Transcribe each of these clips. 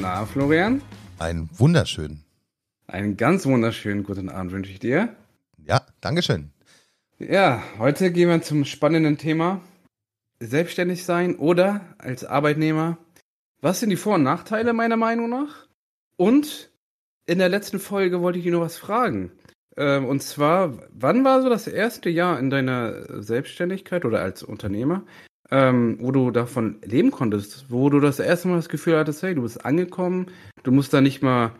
Na, Florian? Einen wunderschönen. Einen ganz wunderschönen guten Abend wünsche ich dir. Ja, Dankeschön. Ja, heute gehen wir zum spannenden Thema. Selbstständig sein oder als Arbeitnehmer. Was sind die Vor- und Nachteile meiner Meinung nach? Und in der letzten Folge wollte ich dich noch was fragen. Ähm, und zwar, wann war so das erste Jahr in deiner Selbstständigkeit oder als Unternehmer, ähm, wo du davon leben konntest, wo du das erste Mal das Gefühl hattest, hey, du bist angekommen, du musst da nicht mal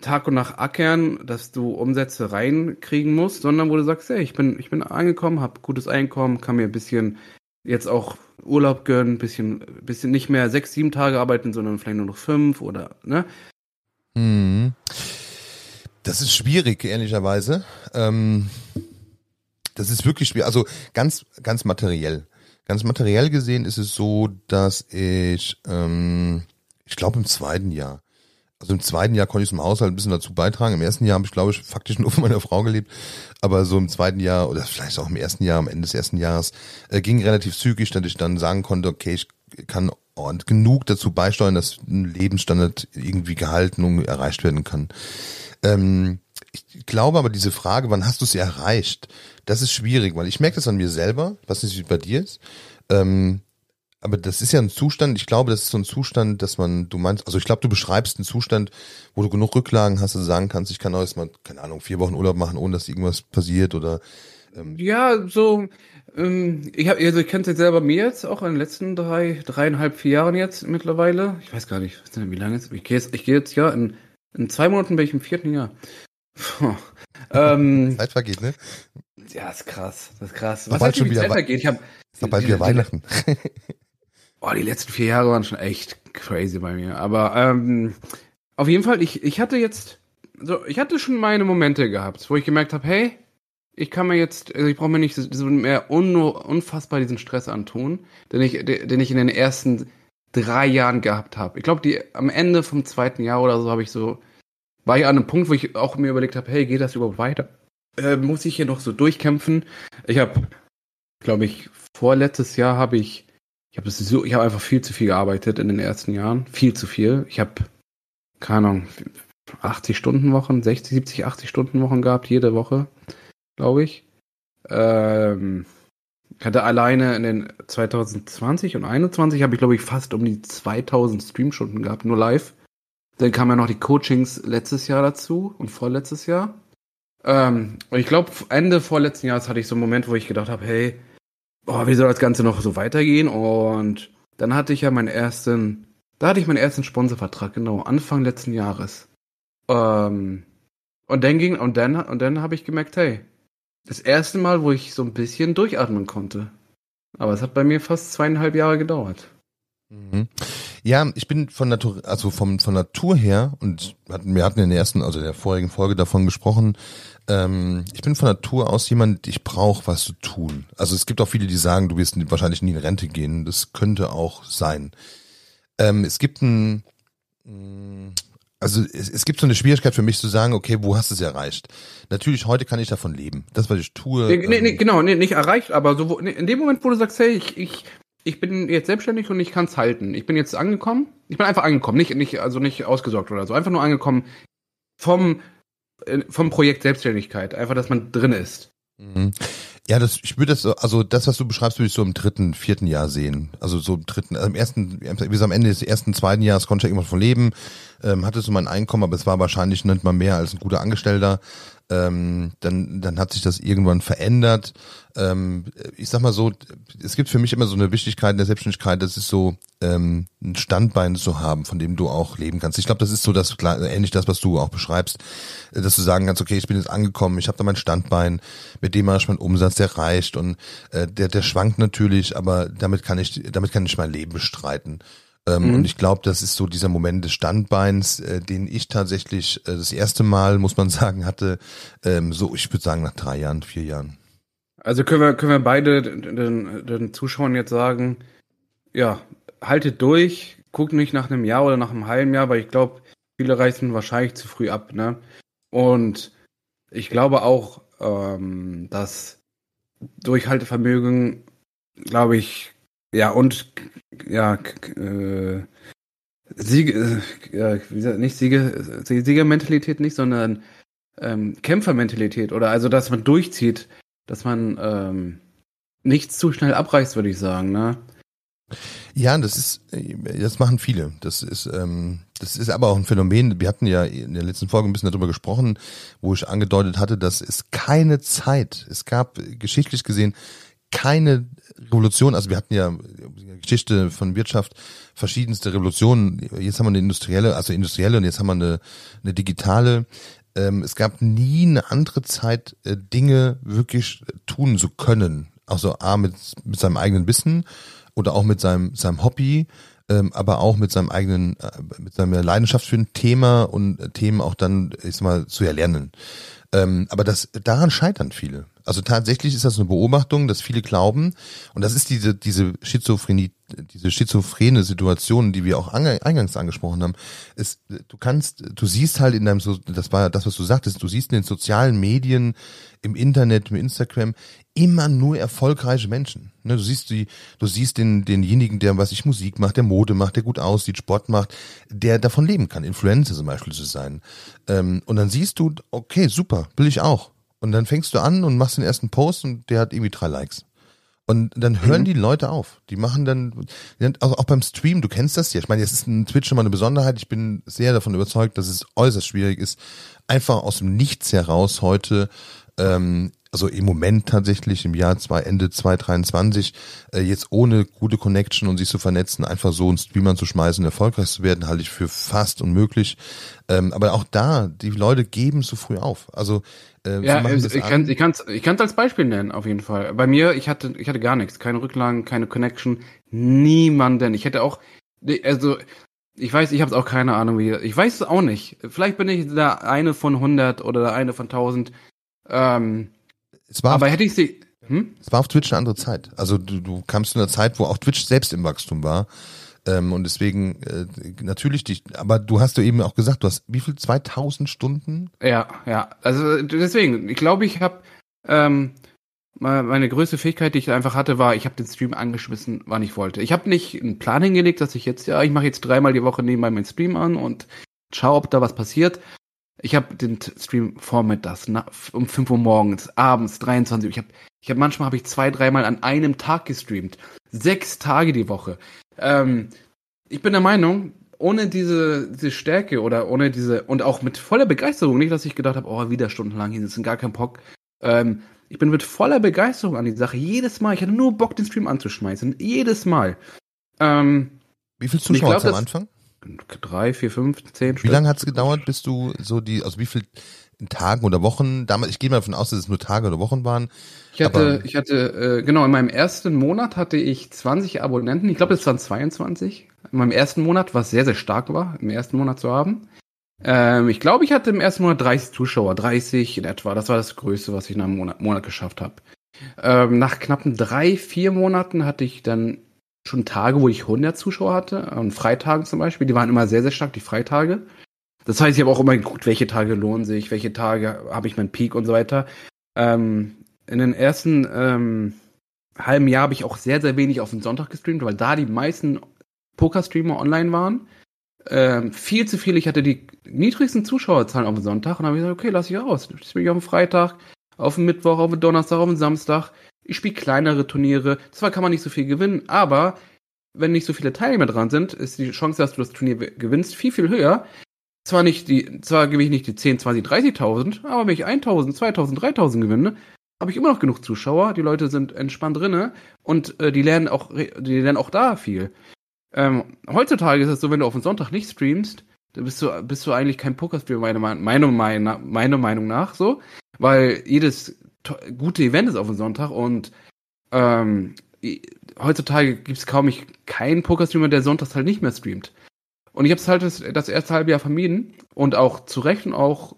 Tag und Nacht ackern, dass du Umsätze reinkriegen musst, sondern wo du sagst, hey, ich bin, ich bin angekommen, habe gutes Einkommen, kann mir ein bisschen jetzt auch Urlaub gönnen, bisschen, bisschen nicht mehr sechs, sieben Tage arbeiten, sondern vielleicht nur noch fünf oder, ne? Hm. Das ist schwierig, ehrlicherweise. Ähm, das ist wirklich schwierig. Also ganz, ganz materiell. Ganz materiell gesehen ist es so, dass ich, ähm, ich glaube im zweiten Jahr, also im zweiten Jahr konnte ich zum Haushalt ein bisschen dazu beitragen. Im ersten Jahr habe ich, glaube ich, faktisch nur von meiner Frau gelebt. Aber so im zweiten Jahr oder vielleicht auch im ersten Jahr, am Ende des ersten Jahres, äh, ging relativ zügig, dass ich dann sagen konnte, okay, ich kann und genug dazu beisteuern, dass ein Lebensstandard irgendwie gehalten und erreicht werden kann. Ähm, ich glaube aber diese Frage, wann hast du es erreicht, das ist schwierig, weil ich merke das an mir selber, was nicht bei dir ist. Ähm, aber das ist ja ein Zustand, ich glaube, das ist so ein Zustand, dass man, du meinst, also ich glaube, du beschreibst einen Zustand, wo du genug Rücklagen hast, dass du sagen kannst, ich kann auch erstmal, keine Ahnung, vier Wochen Urlaub machen, ohne dass irgendwas passiert oder ähm Ja, so, ähm, ich habe, also ich kenne es jetzt selber mir jetzt auch in den letzten drei, dreieinhalb, vier Jahren jetzt mittlerweile. Ich weiß gar nicht, wie lange jetzt. Ich gehe jetzt, ich gehe jetzt ja in, in zwei Monaten bin ich im vierten Jahr. Ähm, Zeit vergeht, ne? Ja, ist krass, das ist krass. Was heißt, wie Zeit vergeht? Ich habe bald wieder Weihnachten. Oh, die letzten vier Jahre waren schon echt crazy bei mir. Aber ähm, auf jeden Fall, ich, ich hatte jetzt, so, ich hatte schon meine Momente gehabt, wo ich gemerkt habe, hey, ich kann mir jetzt, also ich brauche mir nicht so mehr un, unfassbar diesen Stress antun, den ich, den ich in den ersten drei Jahren gehabt habe. Ich glaube, die am Ende vom zweiten Jahr oder so habe ich so, war ich an einem Punkt, wo ich auch mir überlegt habe, hey, geht das überhaupt weiter? Äh, muss ich hier noch so durchkämpfen? Ich habe, glaube ich, vorletztes Jahr habe ich ich habe so, ich einfach viel zu viel gearbeitet in den ersten Jahren. Viel zu viel. Ich habe, keine Ahnung, 80 Stunden Wochen, 60, 70, 80 Stunden Wochen gehabt, jede Woche, glaube ich. Ähm, ich hatte alleine in den 2020 und 2021 habe ich, glaube ich, fast um die 2000 Streamstunden gehabt, nur live. Dann kamen ja noch die Coachings letztes Jahr dazu und vorletztes Jahr. Ähm, und ich glaube, Ende vorletzten Jahres hatte ich so einen Moment, wo ich gedacht habe, hey, oh, wie soll das Ganze noch so weitergehen? Und dann hatte ich ja meinen ersten, da hatte ich meinen ersten Sponsorvertrag, genau, Anfang letzten Jahres. Ähm, und dann ging, und dann, und dann habe ich gemerkt, hey, das erste Mal, wo ich so ein bisschen durchatmen konnte. Aber es hat bei mir fast zweieinhalb Jahre gedauert. Mhm. Ja, ich bin von Natur, also vom, von Natur her, und wir hatten in der ersten, also der vorigen Folge davon gesprochen, ähm, ich bin von Natur aus jemand, ich brauche was zu tun. Also es gibt auch viele, die sagen, du wirst wahrscheinlich nie in Rente gehen. Das könnte auch sein. Ähm, es gibt ein, mm, also es, es, gibt so eine Schwierigkeit für mich zu sagen, okay, wo hast du es erreicht? Natürlich, heute kann ich davon leben. Das, was ich tue. Nee, nee, nee, ähm, genau, nee, nicht erreicht, aber so, in dem Moment, wo du sagst, hey, ich, ich, ich bin jetzt selbstständig und ich kann es halten. Ich bin jetzt angekommen. Ich bin einfach angekommen, nicht, nicht, also nicht ausgesorgt oder so. Einfach nur angekommen vom, äh, vom Projekt Selbstständigkeit. Einfach, dass man drin ist. Mhm. Ja, das, ich würde das, also das, was du beschreibst, würde ich so im dritten, vierten Jahr sehen. Also so im dritten, also im ersten, wie am Ende des ersten, zweiten Jahres konnte ich irgendwas von leben, ähm, hatte so mein Einkommen, aber es war wahrscheinlich nicht mal mehr als ein guter Angestellter. Ähm, dann, dann hat sich das irgendwann verändert. Ähm, ich sag mal so, es gibt für mich immer so eine Wichtigkeit in der Selbstständigkeit, das ist so ähm, ein Standbein zu haben, von dem du auch leben kannst. Ich glaube, das ist so das ähnlich das, was du auch beschreibst, dass du sagen kannst, okay, ich bin jetzt angekommen, ich habe da mein Standbein, mit dem mache ich meinen Umsatz, der reicht und äh, der, der schwankt natürlich, aber damit kann ich, damit kann ich mein Leben bestreiten. Ähm, mhm. Und ich glaube, das ist so dieser Moment des Standbeins, äh, den ich tatsächlich äh, das erste Mal, muss man sagen, hatte, ähm, so, ich würde sagen, nach drei Jahren, vier Jahren. Also können wir, können wir beide den, den Zuschauern jetzt sagen, ja, haltet durch, guckt nicht nach einem Jahr oder nach einem halben Jahr, weil ich glaube, viele reißen wahrscheinlich zu früh ab, ne? Und ich glaube auch, ähm, dass Durchhaltevermögen, glaube ich, ja, und ja, äh, Siege, äh, wie gesagt, nicht Siege, Siegermentalität nicht, sondern ähm, Kämpfermentalität oder also, dass man durchzieht, dass man ähm, nichts zu schnell abreißt, würde ich sagen, ne? Ja, das ist, das machen viele. Das ist, ähm, das ist aber auch ein Phänomen. Wir hatten ja in der letzten Folge ein bisschen darüber gesprochen, wo ich angedeutet hatte, dass es keine Zeit, es gab geschichtlich gesehen keine Revolution, also wir hatten ja Geschichte von Wirtschaft verschiedenste Revolutionen. Jetzt haben wir eine industrielle, also industrielle und jetzt haben wir eine, eine digitale. Ähm, es gab nie eine andere Zeit, äh, Dinge wirklich tun zu können. Also A, mit, mit seinem eigenen Wissen oder auch mit seinem, seinem Hobby, ähm, aber auch mit seinem eigenen, äh, mit seiner Leidenschaft für ein Thema und äh, Themen auch dann, ich sag mal, zu erlernen. Ähm, aber das, daran scheitern viele. Also tatsächlich ist das eine Beobachtung, dass viele glauben, und das ist diese, diese Schizophrenie, diese schizophrene Situation, die wir auch eingangs angesprochen haben, ist, du kannst, du siehst halt in deinem, das war ja das, was du sagtest, du siehst in den sozialen Medien, im Internet, im Instagram, immer nur erfolgreiche Menschen. Ne, du siehst die, du siehst den, denjenigen, der, was ich Musik macht, der Mode macht, der gut aussieht, Sport macht, der davon leben kann, Influencer zum Beispiel zu sein. Ähm, und dann siehst du, okay, super, will ich auch. Und dann fängst du an und machst den ersten Post und der hat irgendwie drei Likes. Und dann hören mhm. die Leute auf. Die machen dann, also auch beim Stream, du kennst das ja. Ich meine, jetzt ist ein Twitch schon mal eine Besonderheit. Ich bin sehr davon überzeugt, dass es äußerst schwierig ist, einfach aus dem Nichts heraus heute ähm, also im Moment tatsächlich im Jahr zwei, Ende 2023, äh, jetzt ohne gute Connection und sich zu vernetzen, einfach so einen Streamer zu schmeißen, erfolgreich zu werden, halte ich für fast unmöglich. Ähm, aber auch da, die Leute geben zu früh auf. Also äh, ja, ich kann ich kann's ich kann's als Beispiel nennen auf jeden Fall. Bei mir, ich hatte ich hatte gar nichts, keine Rücklagen, keine Connection, niemanden. Ich hätte auch also ich weiß, ich habe auch keine Ahnung wie. Ich weiß es auch nicht. Vielleicht bin ich da eine von 100 oder der eine von 1000. Ähm, es war aber hätte ich sie. Hm? Es war auf Twitch eine andere Zeit. Also du, du kamst zu einer Zeit, wo auch Twitch selbst im Wachstum war. Ähm, und deswegen äh, natürlich dich, aber du hast du eben auch gesagt, du hast wie viel 2000 Stunden? Ja, ja. Also deswegen, ich glaube, ich habe ähm, meine größte Fähigkeit, die ich einfach hatte, war, ich habe den Stream angeschmissen, wann ich wollte. Ich habe nicht einen Plan hingelegt, dass ich jetzt, ja, ich mache jetzt dreimal die Woche nebenbei meinen Stream an und schau, ob da was passiert, ich habe den Stream vormittags, um 5 Uhr morgens, abends, 23 Uhr. Ich habe ich hab, manchmal habe ich zwei, dreimal an einem Tag gestreamt. Sechs Tage die Woche. Ähm, ich bin der Meinung, ohne diese, diese Stärke oder ohne diese, und auch mit voller Begeisterung, nicht, dass ich gedacht habe, oh, wieder stundenlang hier sitzen, gar kein Bock. Ähm, ich bin mit voller Begeisterung an die Sache. Jedes Mal, ich hatte nur Bock, den Stream anzuschmeißen. Jedes Mal. Ähm, Wie viel Zuschauer glaub, am Anfang? drei, vier, fünf, zehn Wie lange hat es gedauert, bis du so die, also wie viel Tagen oder Wochen, damals, ich gehe mal davon aus, dass es nur Tage oder Wochen waren. Ich hatte, ich hatte, äh, genau, in meinem ersten Monat hatte ich 20 Abonnenten, ich glaube, es waren 22. In meinem ersten Monat, was sehr, sehr stark war, im ersten Monat zu haben. Ähm, ich glaube, ich hatte im ersten Monat 30 Zuschauer, 30 in etwa. Das war das Größte, was ich in einem Monat, Monat geschafft habe. Ähm, nach knappen drei, vier Monaten hatte ich dann schon Tage, wo ich 100 Zuschauer hatte, an Freitagen zum Beispiel. Die waren immer sehr, sehr stark, die Freitage. Das heißt, ich habe auch immer geguckt, welche Tage lohnen sich, welche Tage habe ich meinen Peak und so weiter. Ähm, in den ersten ähm, halben Jahr habe ich auch sehr, sehr wenig auf den Sonntag gestreamt, weil da die meisten Poker-Streamer online waren. Ähm, viel zu viel. Ich hatte die niedrigsten Zuschauerzahlen auf dem Sonntag und habe gesagt, okay, lass ich aus. Ich spiele auf dem Freitag, auf dem Mittwoch, auf dem Donnerstag, auf dem Samstag. Ich spiele kleinere Turniere. Zwar kann man nicht so viel gewinnen, aber wenn nicht so viele Teilnehmer dran sind, ist die Chance, dass du das Turnier gewinnst, viel, viel höher. Zwar nicht die, zwar gebe ich nicht die 10, 20, 30.000, aber wenn ich 1.000, 2.000, 3.000 gewinne, habe ich immer noch genug Zuschauer. Die Leute sind entspannt drinne und äh, die lernen auch, die lernen auch da viel. Ähm, heutzutage ist es so, wenn du auf den Sonntag nicht streamst, dann bist du, bist du eigentlich kein Pokerstreamer, meine, meine, meine, meine Meinung nach, so. Weil jedes gute Event ist auf den Sonntag und ähm, heutzutage gibt es kaum ich, keinen Pokerstreamer, der sonntags halt nicht mehr streamt. Und ich habe es halt das, das erste halbe Jahr vermieden und auch zu Recht und auch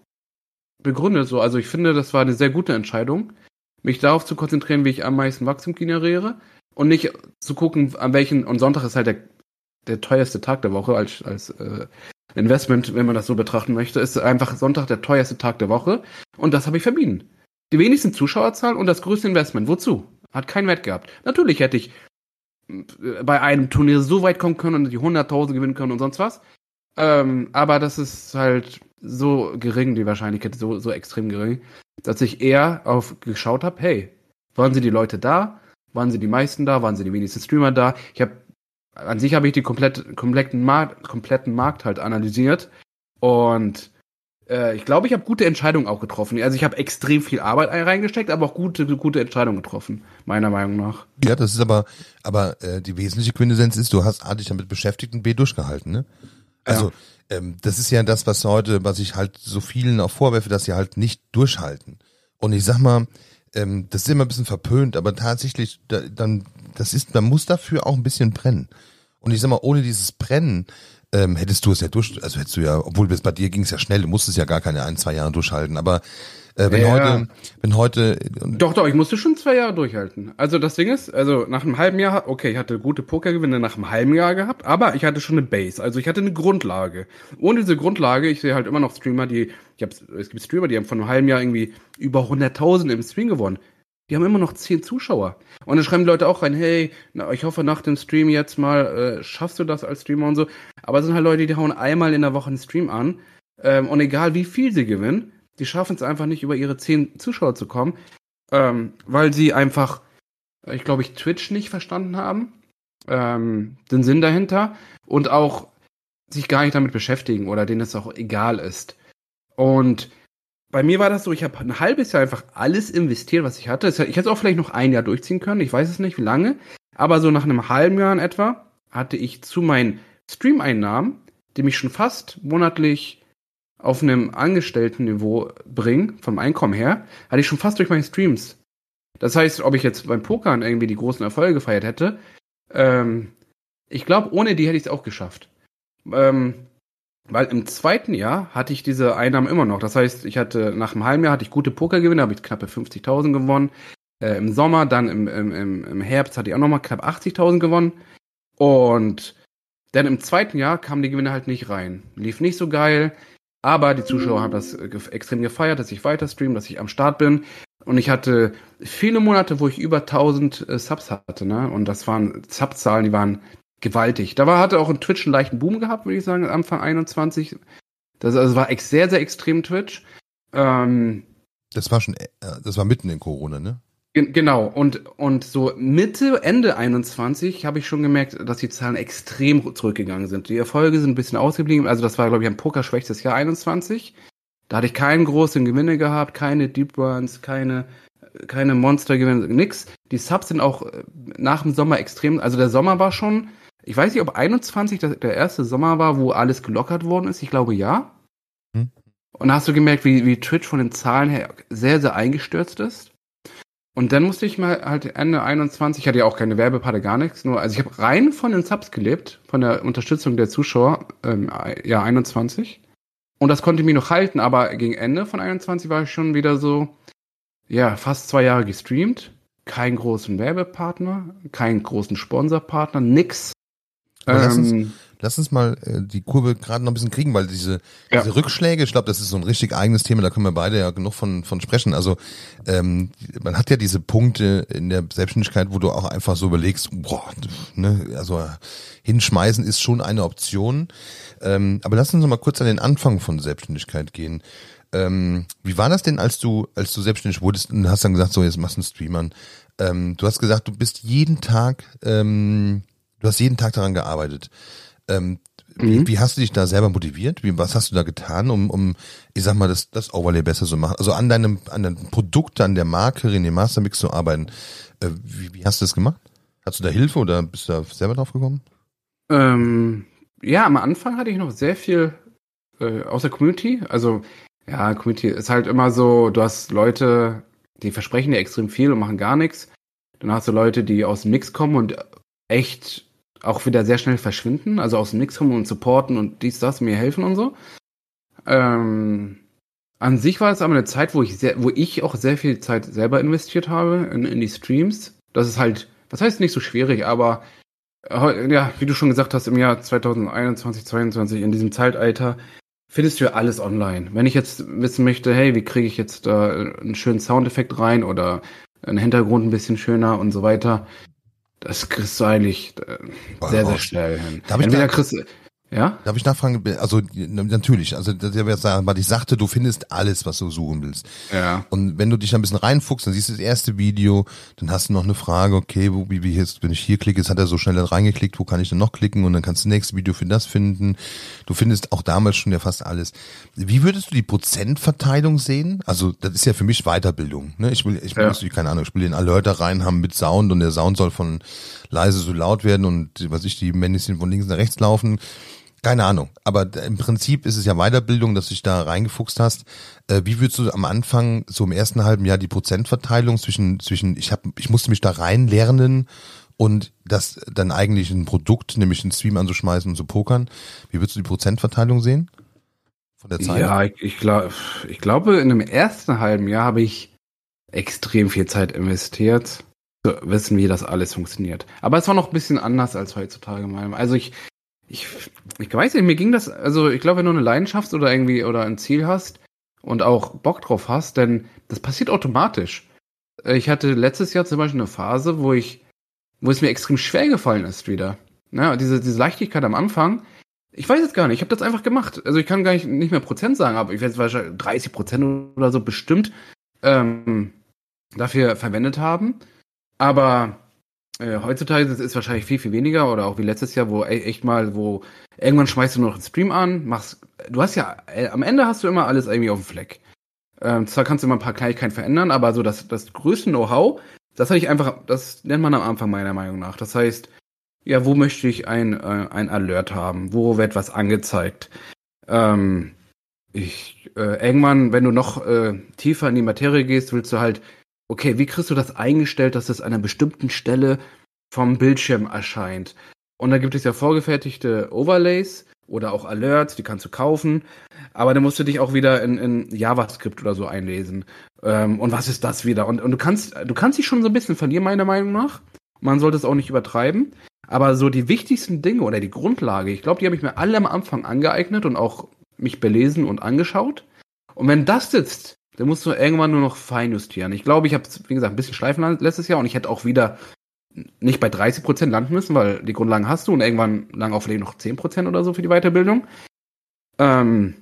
begründet so. Also ich finde, das war eine sehr gute Entscheidung, mich darauf zu konzentrieren, wie ich am meisten Wachstum generiere und nicht zu gucken, an welchen, und Sonntag ist halt der, der teuerste Tag der Woche als, als äh, Investment, wenn man das so betrachten möchte, ist einfach Sonntag der teuerste Tag der Woche und das habe ich vermieden. Die wenigsten Zuschauerzahlen und das größte Investment. Wozu? Hat keinen Wert gehabt. Natürlich hätte ich bei einem Turnier so weit kommen können und die 100.000 gewinnen können und sonst was. Ähm, aber das ist halt so gering, die Wahrscheinlichkeit, so, so extrem gering, dass ich eher auf geschaut habe, hey, waren sie die Leute da? Waren sie die meisten da? Waren sie die wenigsten Streamer da? Ich habe an sich habe ich die komplett, kompletten, Markt, kompletten Markt halt analysiert und äh, ich glaube, ich habe gute Entscheidungen auch getroffen. Also ich habe extrem viel Arbeit reingesteckt, aber auch gute, gute Entscheidungen getroffen, meiner Meinung nach. Ja, das ist aber, aber äh, die wesentliche Quintessenz ist, du hast A dich damit beschäftigt und B durchgehalten, ne? Also ja. ähm, das ist ja das, was heute, was ich halt so vielen auch vorwerfe, dass sie halt nicht durchhalten. Und ich sag mal, ähm, das ist immer ein bisschen verpönt, aber tatsächlich, da, dann, das ist, man muss dafür auch ein bisschen brennen. Und ich sag mal, ohne dieses Brennen ähm, hättest du es ja durch, also hättest du ja, obwohl bis bei dir ging es ja schnell, du musstest ja gar keine ein, zwei Jahre durchhalten, aber äh, wenn ja. heute, wenn heute. Doch, doch, ich musste schon zwei Jahre durchhalten. Also das Ding ist, also nach einem halben Jahr, okay, ich hatte gute Pokergewinne nach einem halben Jahr gehabt, aber ich hatte schon eine Base, also ich hatte eine Grundlage. Ohne diese Grundlage, ich sehe halt immer noch Streamer, die, ich hab, es gibt Streamer, die haben von einem halben Jahr irgendwie über 100.000 im Stream gewonnen. Die haben immer noch zehn Zuschauer. Und dann schreiben die Leute auch rein, hey, na, ich hoffe nach dem Stream jetzt mal, äh, schaffst du das als Streamer und so. Aber es sind halt Leute, die hauen einmal in der Woche einen Stream an. Ähm, und egal wie viel sie gewinnen, die schaffen es einfach nicht, über ihre zehn Zuschauer zu kommen. Ähm, weil sie einfach, ich glaube, ich Twitch nicht verstanden haben. Ähm, den Sinn dahinter. Und auch sich gar nicht damit beschäftigen oder denen es auch egal ist. Und bei mir war das so, ich habe ein halbes Jahr einfach alles investiert, was ich hatte. Ich hätte es auch vielleicht noch ein Jahr durchziehen können, ich weiß es nicht, wie lange. Aber so nach einem halben Jahr in etwa hatte ich zu meinen Stream-Einnahmen, die mich schon fast monatlich auf einem Angestellten-Niveau bringen, vom Einkommen her, hatte ich schon fast durch meine Streams. Das heißt, ob ich jetzt beim Pokern irgendwie die großen Erfolge gefeiert hätte, ähm, ich glaube, ohne die hätte ich es auch geschafft. Ähm, weil im zweiten Jahr hatte ich diese Einnahmen immer noch. Das heißt, ich hatte nach einem halben Jahr hatte ich gute Pokergewinne, habe ich knappe 50.000 gewonnen. Äh, Im Sommer, dann im, im, im Herbst hatte ich auch nochmal knapp 80.000 gewonnen. Und dann im zweiten Jahr kamen die Gewinne halt nicht rein. Lief nicht so geil, aber die Zuschauer haben das äh, extrem gefeiert, dass ich weiter stream, dass ich am Start bin. Und ich hatte viele Monate, wo ich über 1000 äh, Subs hatte, ne? Und das waren Subzahlen, die waren gewaltig. Da war, hatte auch ein Twitch einen leichten Boom gehabt, würde ich sagen, Anfang 21. Das also war sehr, sehr extrem Twitch. Ähm, das war schon, äh, das war mitten in Corona, ne? Genau, und, und so Mitte, Ende 21 habe ich schon gemerkt, dass die Zahlen extrem zurückgegangen sind. Die Erfolge sind ein bisschen ausgeblieben. Also das war, glaube ich, ein pokerschwächstes Jahr 21. Da hatte ich keinen großen Gewinne gehabt, keine Deep Runs, keine keine Monstergewinne, nix. Die Subs sind auch äh, nach dem Sommer extrem, also der Sommer war schon, ich weiß nicht, ob 21 der, erste Sommer war, wo alles gelockert worden ist. Ich glaube ja. Hm. Und da hast du gemerkt, wie, wie Twitch von den Zahlen her sehr, sehr eingestürzt ist. Und dann musste ich mal halt Ende 21, ich hatte ja auch keine Werbepartner, gar nichts, nur, also ich habe rein von den Subs gelebt, von der Unterstützung der Zuschauer, ähm, ja, 21. Und das konnte mich noch halten, aber gegen Ende von 21 war ich schon wieder so, ja, fast zwei Jahre gestreamt, keinen großen Werbepartner, keinen großen Sponsorpartner, nix. Lass, uns, ähm, lass uns mal äh, die Kurve gerade noch ein bisschen kriegen, weil diese, ja. diese Rückschläge, ich glaube, das ist so ein richtig eigenes Thema, da können wir beide ja genug von, von sprechen. Also ähm, man hat ja diese Punkte in der Selbstständigkeit, wo du auch einfach so überlegst, boah, ne, also hinschmeißen ist schon eine Option. Ähm, aber lass uns noch mal kurz an den Anfang von Selbstständigkeit gehen. Ähm, wie war das denn, als du, als du selbstständig wurdest und hast dann gesagt, so jetzt machst du einen Streamern? Ähm, du hast gesagt, du bist jeden Tag, ähm, du hast jeden Tag daran gearbeitet. Ähm, Wie, Mhm. wie hast du dich da selber motiviert? Wie, was hast du da getan, um, um, ich sag mal, das, das Overlay besser zu machen? Also an deinem, an deinem Produkt, an der Marke René Mastermix zu arbeiten. Äh, wie, wie hast du das gemacht? Hast du da Hilfe oder bist du da selber drauf gekommen? Ähm, ja, am Anfang hatte ich noch sehr viel äh, aus der Community. Also, ja, Community ist halt immer so, du hast Leute, die versprechen dir extrem viel und machen gar nichts. Dann hast du Leute, die aus dem Nix kommen und echt auch wieder sehr schnell verschwinden. Also aus dem Nix kommen und supporten und dies, das, mir helfen und so. Ähm, an sich war es aber eine Zeit, wo ich sehr, wo ich auch sehr viel Zeit selber investiert habe in, in die Streams. Das ist halt, was heißt nicht so schwierig, aber heu- ja, wie du schon gesagt hast, im Jahr 2021, 2022, in diesem Zeitalter, findest du ja alles online. Wenn ich jetzt wissen möchte, hey, wie kriege ich jetzt da einen schönen Soundeffekt rein oder einen Hintergrund ein bisschen schöner und so weiter, das kriegst du eigentlich äh, sehr, sehr schnell hin. Entweder kriegst ja? Darf ich nachfragen? Also natürlich, also das wäre jetzt sagen, weil ich sagte, du findest alles, was du suchen willst. Ja. Und wenn du dich ein bisschen reinfuchst, dann siehst du das erste Video, dann hast du noch eine Frage, okay, wo, wie, wie jetzt, wenn ich hier klicke, jetzt hat er so schnell reingeklickt, wo kann ich denn noch klicken? Und dann kannst du das nächste Video für das finden. Du findest auch damals schon ja fast alles. Wie würdest du die Prozentverteilung sehen? Also, das ist ja für mich Weiterbildung. Ne? Ich will, ich will, Ja. ja. keine Ahnung, ich will den Alerter rein haben mit Sound und der Sound soll von leise so laut werden und was ich, die Männchen von links nach rechts laufen. Keine Ahnung, aber im Prinzip ist es ja Weiterbildung, dass du dich da reingefuchst hast. Äh, wie würdest du am Anfang, so im ersten halben Jahr, die Prozentverteilung zwischen, zwischen ich hab, ich musste mich da reinlernen und das dann eigentlich ein Produkt, nämlich einen Stream anzuschmeißen und zu pokern. Wie würdest du die Prozentverteilung sehen? Von der Zeit? Ja, ich, ich, glaub, ich glaube, in dem ersten halben Jahr habe ich extrem viel Zeit investiert, zu wissen, wie das alles funktioniert. Aber es war noch ein bisschen anders als heutzutage. mal. Also ich, ich, ich weiß nicht, mir ging das, also ich glaube, wenn du eine Leidenschaft oder irgendwie oder ein Ziel hast und auch Bock drauf hast, denn das passiert automatisch. Ich hatte letztes Jahr zum Beispiel eine Phase, wo ich, wo es mir extrem schwer gefallen ist wieder. Ja, diese, diese Leichtigkeit am Anfang, ich weiß es gar nicht. Ich habe das einfach gemacht. Also ich kann gar nicht, nicht mehr Prozent sagen, aber ich werde wahrscheinlich 30 Prozent oder so bestimmt ähm, dafür verwendet haben. Aber äh, heutzutage ist es wahrscheinlich viel, viel weniger oder auch wie letztes Jahr, wo e- echt mal, wo irgendwann schmeißt du noch einen Stream an, machst, du hast ja, äh, am Ende hast du immer alles irgendwie auf dem Fleck. Ähm, zwar kannst du immer ein paar Kleinigkeiten verändern, aber so das, das größte Know-how, das hatte ich einfach, das nennt man am Anfang meiner Meinung nach. Das heißt, ja, wo möchte ich ein, äh, ein Alert haben? Wo wird was angezeigt? Ähm, ich, äh, irgendwann, wenn du noch äh, tiefer in die Materie gehst, willst du halt, okay, wie kriegst du das eingestellt, dass es an einer bestimmten Stelle vom Bildschirm erscheint? Und da gibt es ja vorgefertigte Overlays oder auch Alerts, die kannst du kaufen. Aber dann musst du dich auch wieder in, in JavaScript oder so einlesen. Ähm, und was ist das wieder? Und, und du kannst, du kannst dich schon so ein bisschen verlieren, meiner Meinung nach. Man sollte es auch nicht übertreiben. Aber so die wichtigsten Dinge oder die Grundlage, ich glaube, die habe ich mir alle am Anfang angeeignet und auch mich belesen und angeschaut. Und wenn das sitzt, dann musst du irgendwann nur noch feinjustieren. Ich glaube, ich habe wie gesagt, ein bisschen schleifen letztes Jahr und ich hätte auch wieder nicht bei 30 Prozent landen müssen, weil die Grundlagen hast du und irgendwann lang auf noch 10 Prozent oder so für die Weiterbildung. Ähm,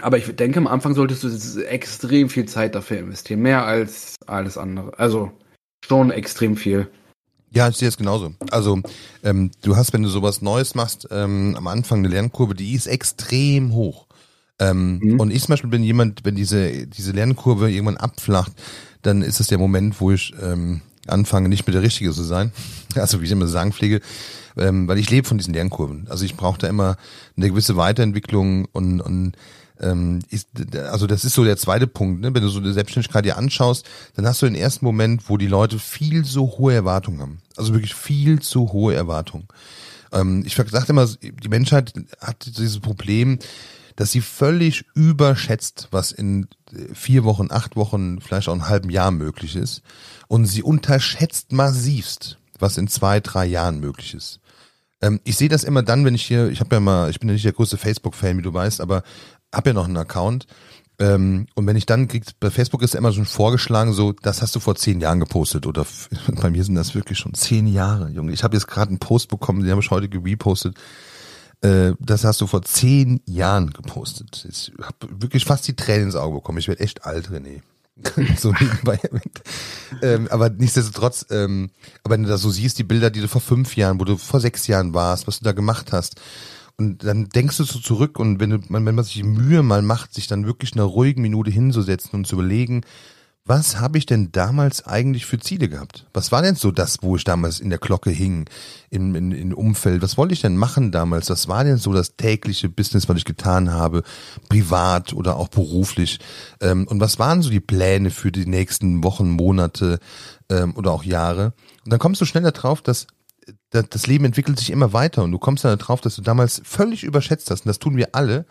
aber ich denke, am Anfang solltest du extrem viel Zeit dafür investieren. Mehr als alles andere. Also schon extrem viel. Ja, ich sehe es genauso. Also ähm, du hast, wenn du sowas Neues machst, ähm, am Anfang eine Lernkurve, die ist extrem hoch. Ähm, Mhm. Und ich zum Beispiel bin jemand, wenn diese, diese Lernkurve irgendwann abflacht, dann ist es der Moment, wo ich ähm, anfange, nicht mehr der Richtige zu sein. Also wie ich immer sagen pflege, ähm, weil ich lebe von diesen Lernkurven. Also ich brauche da immer eine gewisse Weiterentwicklung und, und ähm, ist, also das ist so der zweite Punkt, ne? wenn du so eine Selbstständigkeit dir anschaust, dann hast du den ersten Moment, wo die Leute viel zu hohe Erwartungen haben. Also wirklich viel zu hohe Erwartungen. Ähm, ich sage immer, die Menschheit hat dieses Problem, dass sie völlig überschätzt, was in vier Wochen, acht Wochen, vielleicht auch einem halben Jahr möglich ist. Und sie unterschätzt massivst, was in zwei, drei Jahren möglich ist. Ähm, ich sehe das immer dann, wenn ich hier, ich habe ja mal, ich bin ja nicht der größte Facebook-Fan, wie du weißt, aber habe ja noch einen Account. Ähm, und wenn ich dann krieg, bei Facebook ist immer schon vorgeschlagen, so, das hast du vor zehn Jahren gepostet. Oder bei mir sind das wirklich schon zehn Jahre, Junge. Ich habe jetzt gerade einen Post bekommen, den habe ich heute gerepostet. Äh, das hast du vor zehn Jahren gepostet. Ich habe wirklich fast die Tränen ins Auge bekommen. Ich werde echt alt, René. so nebenbei ähm, aber nichtsdestotrotz, ähm, aber wenn du da so siehst, die Bilder, die du vor fünf Jahren, wo du vor sechs Jahren warst, was du da gemacht hast, und dann denkst du so zurück und wenn, du, wenn man sich die Mühe mal macht, sich dann wirklich eine ruhige Minute hinzusetzen und zu überlegen, was habe ich denn damals eigentlich für Ziele gehabt? Was war denn so das, wo ich damals in der Glocke hing, im, in, in Umfeld? Was wollte ich denn machen damals? Was war denn so das tägliche Business, was ich getan habe, privat oder auch beruflich? Ähm, und was waren so die Pläne für die nächsten Wochen, Monate ähm, oder auch Jahre? Und dann kommst du schneller drauf, dass das Leben entwickelt sich immer weiter und du kommst dann drauf, dass du damals völlig überschätzt hast, und das tun wir alle.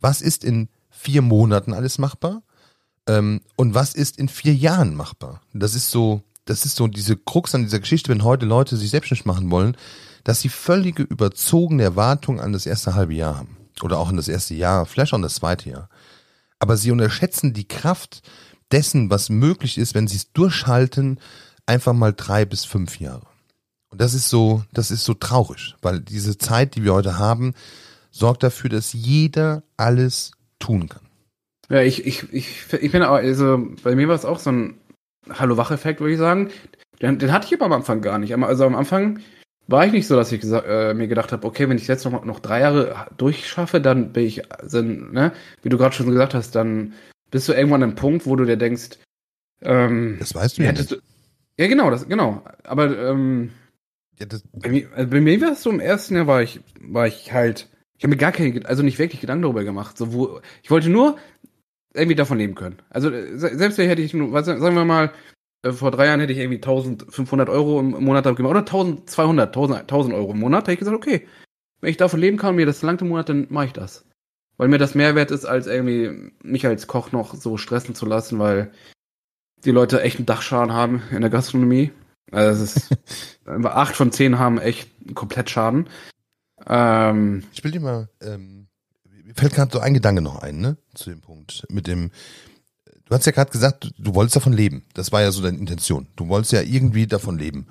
Was ist in vier Monaten alles machbar? Ähm, und was ist in vier Jahren machbar? Das ist so, das ist so diese Krux an dieser Geschichte, wenn heute Leute sich selbstständig machen wollen, dass sie völlige überzogene Erwartungen an das erste halbe Jahr haben. Oder auch an das erste Jahr, vielleicht auch an das zweite Jahr. Aber sie unterschätzen die Kraft dessen, was möglich ist, wenn sie es durchhalten, einfach mal drei bis fünf Jahre. Und das ist so, das ist so traurig, weil diese Zeit, die wir heute haben, sorgt dafür, dass jeder alles tun kann. Ja, ich, ich, ich, ich bin auch, also bei mir war es auch so ein Hallo-Wach-Effekt, würde ich sagen. Den, den hatte ich aber am Anfang gar nicht. Also am Anfang war ich nicht so, dass ich äh, mir gedacht habe, okay, wenn ich jetzt noch, noch drei Jahre durchschaffe, dann bin ich, dann, ne, wie du gerade schon gesagt hast, dann bist du irgendwann an einem Punkt, wo du dir denkst, ähm, das weißt du ja nicht. Du, ja, genau, das, genau. Aber ähm, ja, bei mir, also bei mir war es so im ersten Jahr war ich, war ich halt, ich habe mir gar keine, also nicht wirklich Gedanken darüber gemacht. So, wo, ich wollte nur irgendwie davon leben können. Also selbst wenn hätte ich nur, sagen wir mal, äh, vor drei Jahren hätte ich irgendwie 1500 Euro im Monat gemacht oder 1200, 1000, 1000 Euro im Monat, hätte ich gesagt, okay, wenn ich davon leben kann und mir das langt im Monat, dann mache ich das. Weil mir das Mehrwert ist, als irgendwie mich als Koch noch so stressen zu lassen, weil die Leute echt einen Dachschaden haben in der Gastronomie. Also es ist, acht von zehn haben echt komplett Schaden. Ähm, ich will dir mal, ähm, fällt gerade so ein Gedanke noch ein, ne? Zu dem Punkt. Mit dem, du hast ja gerade gesagt, du wolltest davon leben. Das war ja so deine Intention. Du wolltest ja irgendwie davon leben.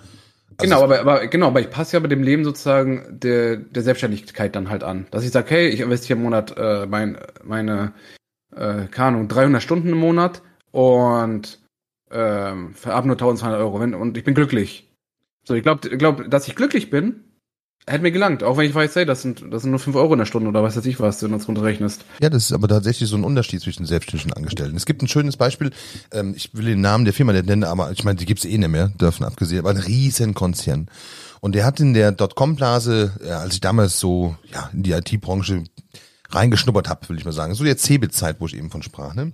Also genau, aber, aber genau, aber ich passe ja bei dem Leben sozusagen der, der Selbstständigkeit dann halt an. Dass ich sage, hey, ich investiere im Monat äh, mein, meine, äh, keine Ahnung, 300 Stunden im Monat und ähm, habe nur 1200 Euro wenn, und ich bin glücklich. So, ich glaube, glaub, dass ich glücklich bin, Hätte mir gelangt, auch wenn ich weiß, hey, das sind, das sind nur 5 Euro in der Stunde oder was weiß ich was, wenn du das runterrechnest. Ja, das ist aber tatsächlich so ein Unterschied zwischen Selbstständigen Angestellten. Es gibt ein schönes Beispiel, ähm, ich will den Namen der Firma nicht nennen, aber ich meine, die gibt's eh nicht mehr, dürfen abgesehen, aber ein Riesenkonzern. Und der hat in der Dotcom-Blase, ja, als ich damals so ja, in die IT-Branche reingeschnuppert habe, will ich mal sagen, so der Cebit-Zeit, wo ich eben von sprach, ne?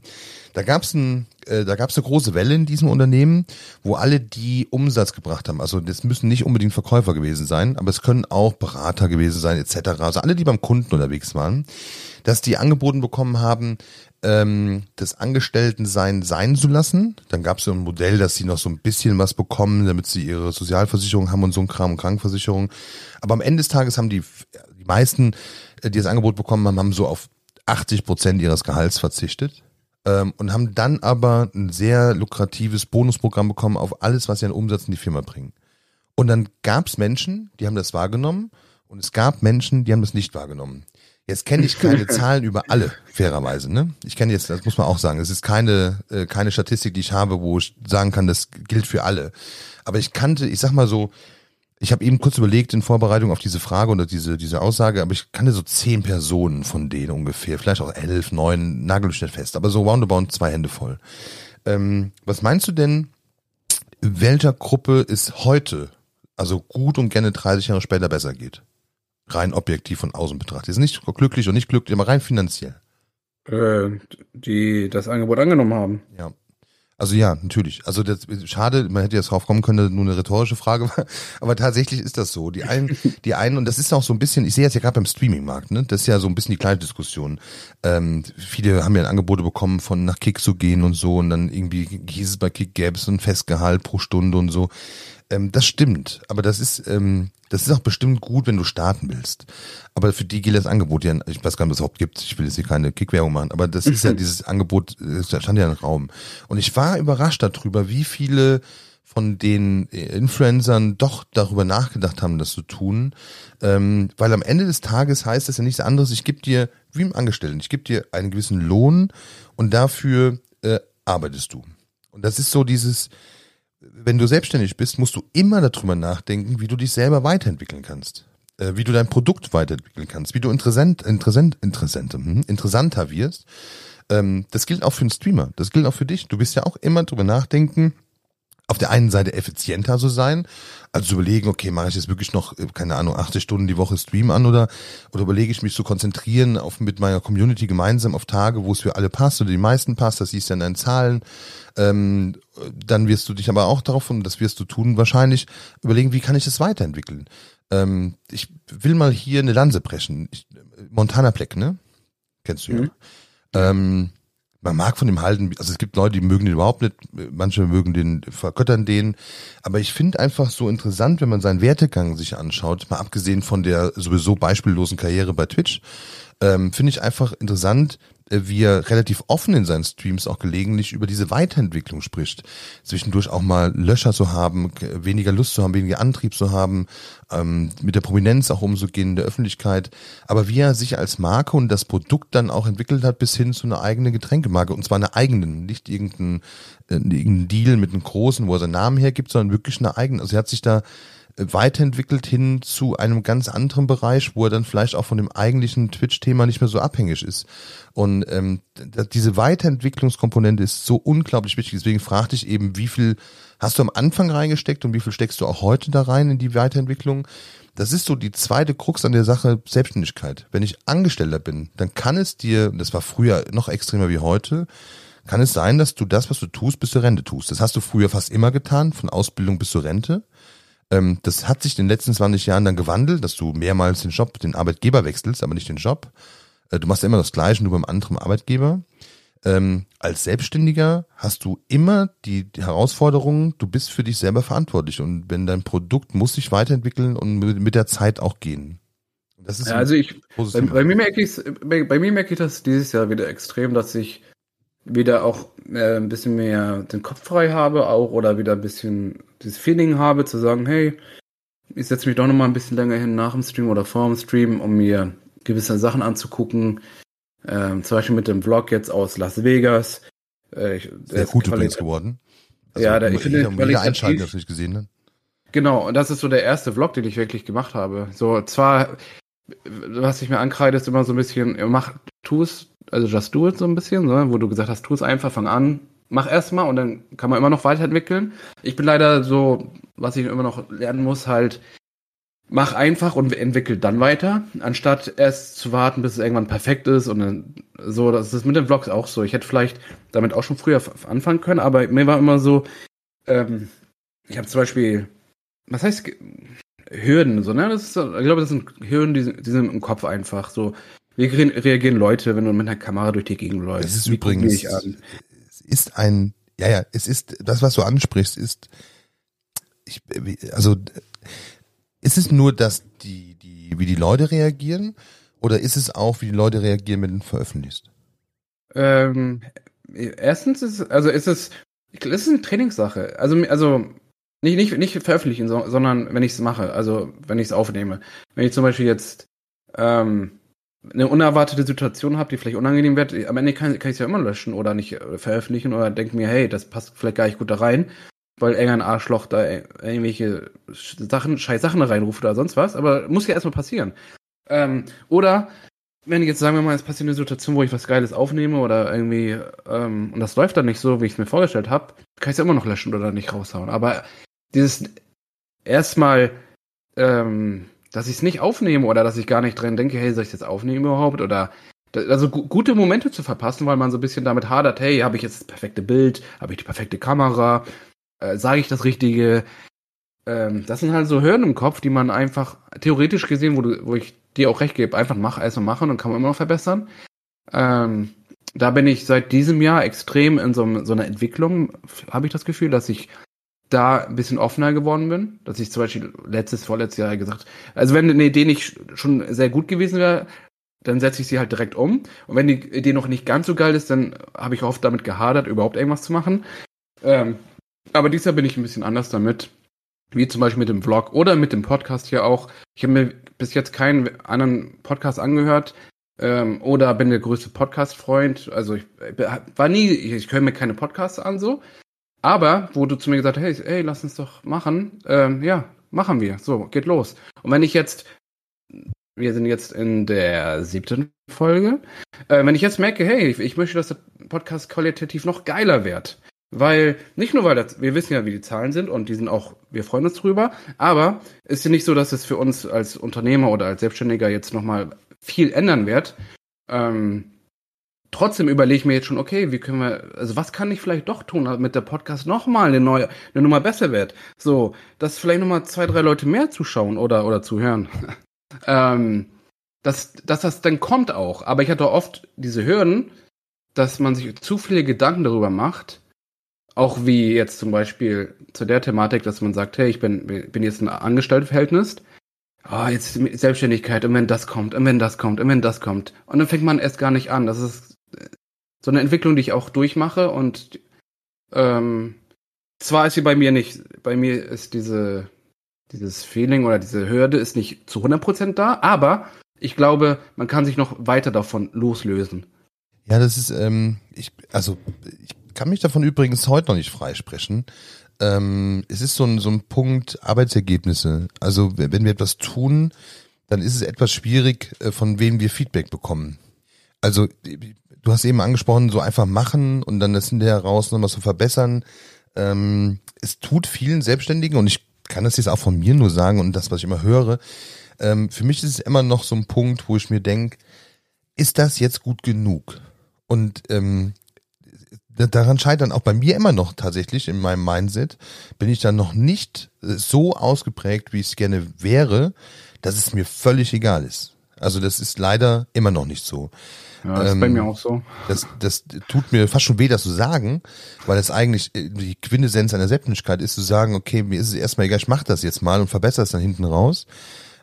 Da gab's ein, äh, da gab's eine große Welle in diesem Unternehmen, wo alle die Umsatz gebracht haben. Also das müssen nicht unbedingt Verkäufer gewesen sein, aber es können auch Berater gewesen sein etc. Also alle, die beim Kunden unterwegs waren, dass die angeboten bekommen haben, ähm, das Angestelltensein sein zu lassen. Dann gab's so ein Modell, dass sie noch so ein bisschen was bekommen, damit sie ihre Sozialversicherung haben und so ein Kram und Krankenversicherung. Aber am Ende des Tages haben die, die meisten, äh, die das Angebot bekommen haben, haben so auf 80 Prozent ihres Gehalts verzichtet ähm, und haben dann aber ein sehr lukratives Bonusprogramm bekommen auf alles, was sie an Umsatz in die Firma bringen. Und dann gab es Menschen, die haben das wahrgenommen und es gab Menschen, die haben das nicht wahrgenommen. Jetzt kenne ich keine Zahlen über alle, fairerweise. Ne? Ich kenne jetzt, das muss man auch sagen, es ist keine, äh, keine Statistik, die ich habe, wo ich sagen kann, das gilt für alle. Aber ich kannte, ich sag mal so, ich habe eben kurz überlegt in Vorbereitung auf diese Frage oder diese, diese Aussage, aber ich kannte so zehn Personen von denen ungefähr, vielleicht auch elf, neun, nagel ich nicht fest, aber so roundabout zwei Hände voll. Ähm, was meinst du denn, welcher Gruppe es heute, also gut und gerne 30 Jahre später besser geht? Rein objektiv von außen betrachtet. Sind nicht glücklich und nicht glücklich, aber rein finanziell. Äh, die das Angebot angenommen haben. Ja. Also ja, natürlich. Also das, schade, man hätte jetzt drauf kommen können, nur eine rhetorische Frage war. Aber tatsächlich ist das so. Die einen, die einen, und das ist auch so ein bisschen, ich sehe jetzt ja gerade beim Streaming-Markt, ne? Das ist ja so ein bisschen die kleine Diskussion. Ähm, viele haben ja Angebote bekommen, von nach Kick zu gehen und so, und dann irgendwie hieß es bei Kick gäbe es ein Festgehalt pro Stunde und so. Ähm, das stimmt, aber das ist, ähm, das ist auch bestimmt gut, wenn du starten willst. Aber für die gilt das Angebot ja, ich weiß gar nicht, was es überhaupt gibt. Ich will jetzt hier keine Kickwerbung machen, aber das ist ja dieses Angebot, das stand ja im Raum. Und ich war überrascht darüber, wie viele von den Influencern doch darüber nachgedacht haben, das zu tun. Ähm, weil am Ende des Tages heißt das ja nichts anderes, ich gebe dir, wie im Angestellten, ich gebe dir einen gewissen Lohn und dafür äh, arbeitest du. Und das ist so dieses, wenn du selbstständig bist, musst du immer darüber nachdenken, wie du dich selber weiterentwickeln kannst. äh, wie du dein Produkt weiterentwickeln kannst, wie du interessant, interessant, interessant, hm, interessanter wirst. Ähm, das gilt auch für einen Streamer. Das gilt auch für dich. Du bist ja auch immer drüber nachdenken, auf der einen Seite effizienter so sein, also zu überlegen, okay, mache ich jetzt wirklich noch, äh, keine Ahnung, 80 Stunden die Woche Stream an oder, oder überlege ich mich zu konzentrieren auf mit meiner Community gemeinsam auf Tage, wo es für alle passt oder die meisten passt, das siehst du in deinen Zahlen. Ähm, dann wirst du dich aber auch darauf, und das wirst du tun wahrscheinlich, überlegen, wie kann ich das weiterentwickeln. Ähm, ich will mal hier eine Lanze brechen. Ich, Montana Black, ne? Kennst du ja. Mhm. Ähm, man mag von dem halten, also es gibt Leute, die mögen den überhaupt nicht, manche mögen den, vergöttern den, aber ich finde einfach so interessant, wenn man seinen Wertegang sich anschaut, mal abgesehen von der sowieso beispiellosen Karriere bei Twitch, ähm, finde ich einfach interessant, wie er relativ offen in seinen Streams auch gelegentlich über diese Weiterentwicklung spricht. Zwischendurch auch mal Löcher zu haben, weniger Lust zu haben, weniger Antrieb zu haben, ähm, mit der Prominenz auch umzugehen in der Öffentlichkeit. Aber wie er sich als Marke und das Produkt dann auch entwickelt hat bis hin zu einer eigenen Getränkemarke. Und zwar einer eigenen, nicht irgendeinen äh, irgendein Deal mit einem großen, wo er seinen Namen hergibt, sondern wirklich eine eigene. Also er hat sich da weiterentwickelt hin zu einem ganz anderen Bereich, wo er dann vielleicht auch von dem eigentlichen Twitch-Thema nicht mehr so abhängig ist. Und ähm, diese Weiterentwicklungskomponente ist so unglaublich wichtig. Deswegen fragte ich eben, wie viel hast du am Anfang reingesteckt und wie viel steckst du auch heute da rein in die Weiterentwicklung? Das ist so die zweite Krux an der Sache Selbstständigkeit. Wenn ich Angestellter bin, dann kann es dir, das war früher noch extremer wie heute, kann es sein, dass du das, was du tust, bis zur Rente tust. Das hast du früher fast immer getan, von Ausbildung bis zur Rente. Ähm, das hat sich in den letzten 20 Jahren dann gewandelt, dass du mehrmals den Job, den Arbeitgeber wechselst, aber nicht den Job. Äh, du machst ja immer das Gleiche, nur beim anderen Arbeitgeber. Ähm, als Selbstständiger hast du immer die, die Herausforderung, du bist für dich selber verantwortlich und wenn dein Produkt muss sich weiterentwickeln und mit, mit der Zeit auch gehen. Das ist ja, also ich, bei, bei, mir merke ich, bei, bei mir merke ich das dieses Jahr wieder extrem, dass ich wieder auch äh, ein bisschen mehr den Kopf frei habe, auch oder wieder ein bisschen dieses Feeling habe, zu sagen, hey, ich setze mich doch noch mal ein bisschen länger hin nach dem Stream oder vor dem Stream, um mir gewisse Sachen anzugucken. Ähm, zum Beispiel mit dem Vlog jetzt aus Las Vegas. Äh, ich, Sehr gut übrigens geworden. Also ja, da, ich finde, ich einschalten, das nicht gesehen ne? Genau, und das ist so der erste Vlog, den ich wirklich gemacht habe. So, zwar, was ich mir ankreide, ist immer so ein bisschen, mach, tu es, also just do it so ein bisschen, ne? wo du gesagt hast, tu es einfach, fang an, mach erstmal und dann kann man immer noch weiterentwickeln. Ich bin leider so, was ich immer noch lernen muss, halt, mach einfach und entwickel dann weiter, anstatt erst zu warten, bis es irgendwann perfekt ist und dann so, das ist mit den Vlogs auch so. Ich hätte vielleicht damit auch schon früher anfangen können, aber mir war immer so, ähm, ich habe zum Beispiel, was heißt Hürden, so, ne? Das ist, ich glaube, das sind Hürden, die, die sind im Kopf einfach so. Wie reagieren Leute, wenn du mit einer Kamera durch die Gegend läufst? Das ist Wie übrigens, es ist ein, ja, ja, es ist, das, was du ansprichst, ist, ich, also, ist es nur, dass die, die, wie die Leute reagieren, oder ist es auch, wie die Leute reagieren, wenn du veröffentlichst? Ähm, erstens ist, also ist es, es ist eine Trainingssache. Also, also, nicht, nicht, nicht veröffentlichen, sondern wenn ich es mache, also wenn ich es aufnehme. Wenn ich zum Beispiel jetzt, ähm, eine unerwartete Situation habe, die vielleicht unangenehm wird, am Ende kann, kann ich es ja immer löschen oder nicht äh, veröffentlichen oder denke mir, hey, das passt vielleicht gar nicht gut da rein, weil irgendein Arschloch da irgendwelche Sachen, scheiß Sachen da reinruft oder sonst was, aber muss ja erstmal passieren. Ähm, oder wenn jetzt, sagen wir mal, es passiert eine Situation, wo ich was Geiles aufnehme oder irgendwie, ähm, und das läuft dann nicht so, wie ich es mir vorgestellt habe, kann ich es ja immer noch löschen oder nicht raushauen. Aber dieses erstmal ähm, dass ich es nicht aufnehme oder dass ich gar nicht dran denke, hey, soll ich es jetzt aufnehmen überhaupt? Oder also gute Momente zu verpassen, weil man so ein bisschen damit hadert, hey, habe ich jetzt das perfekte Bild, habe ich die perfekte Kamera, äh, sage ich das Richtige? Ähm, das sind halt so Hürden im Kopf, die man einfach theoretisch gesehen, wo, du, wo ich dir auch recht gebe, einfach mach, erstmal machen und kann man immer noch verbessern. Ähm, da bin ich seit diesem Jahr extrem in so, so einer Entwicklung, habe ich das Gefühl, dass ich da ein bisschen offener geworden bin, dass ich zum Beispiel letztes, vorletztes Jahr gesagt, also wenn eine Idee nicht schon sehr gut gewesen wäre, dann setze ich sie halt direkt um. Und wenn die Idee noch nicht ganz so geil ist, dann habe ich oft damit gehadert, überhaupt irgendwas zu machen. Ähm, aber dieses bin ich ein bisschen anders damit. Wie zum Beispiel mit dem Vlog oder mit dem Podcast hier auch. Ich habe mir bis jetzt keinen anderen Podcast angehört ähm, oder bin der größte Podcast-Freund. Also ich war nie, ich, ich höre mir keine Podcasts an so. Aber, wo du zu mir gesagt hast, hey, hey lass uns doch machen, ähm, ja, machen wir. So, geht los. Und wenn ich jetzt Wir sind jetzt in der siebten Folge. Äh, wenn ich jetzt merke, hey, ich, ich möchte, dass der Podcast qualitativ noch geiler wird, weil, nicht nur weil das, wir wissen ja, wie die Zahlen sind und die sind auch, wir freuen uns drüber, aber ist ja nicht so, dass es für uns als Unternehmer oder als Selbstständiger jetzt nochmal viel ändern wird. Ähm, trotzdem überlege ich mir jetzt schon, okay, wie können wir, also was kann ich vielleicht doch tun, damit der Podcast nochmal eine neue, eine Nummer besser wird? So, dass vielleicht nochmal zwei, drei Leute mehr zuschauen oder, oder zuhören. ähm, dass, dass das dann kommt auch. Aber ich hatte oft diese Hürden, dass man sich zu viele Gedanken darüber macht, auch wie jetzt zum Beispiel zu der Thematik, dass man sagt, hey, ich bin, bin jetzt ein Angestelltenverhältnis, ah, oh, jetzt Selbstständigkeit und wenn das kommt und wenn das kommt und wenn das kommt. Und dann fängt man erst gar nicht an. Das ist so eine Entwicklung, die ich auch durchmache und ähm, zwar ist sie bei mir nicht, bei mir ist diese, dieses Feeling oder diese Hürde ist nicht zu 100% da, aber ich glaube, man kann sich noch weiter davon loslösen. Ja, das ist, ähm, ich, also ich kann mich davon übrigens heute noch nicht freisprechen. Ähm, es ist so ein, so ein Punkt Arbeitsergebnisse. Also wenn wir etwas tun, dann ist es etwas schwierig, äh, von wem wir Feedback bekommen. Also du hast eben angesprochen, so einfach machen und dann das hinterher raus nochmal so verbessern. Ähm, es tut vielen Selbstständigen und ich kann das jetzt auch von mir nur sagen und das, was ich immer höre. Ähm, für mich ist es immer noch so ein Punkt, wo ich mir denke, ist das jetzt gut genug? Und ähm, daran scheitern auch bei mir immer noch tatsächlich in meinem Mindset, bin ich dann noch nicht so ausgeprägt, wie es gerne wäre, dass es mir völlig egal ist. Also das ist leider immer noch nicht so. Ja, das ähm, ist bei mir auch so. Das, das tut mir fast schon weh, das zu sagen, weil es eigentlich die Quintessenz einer Selbstständigkeit ist, zu sagen, okay, mir ist es erstmal egal, ich mach das jetzt mal und verbessere es dann hinten raus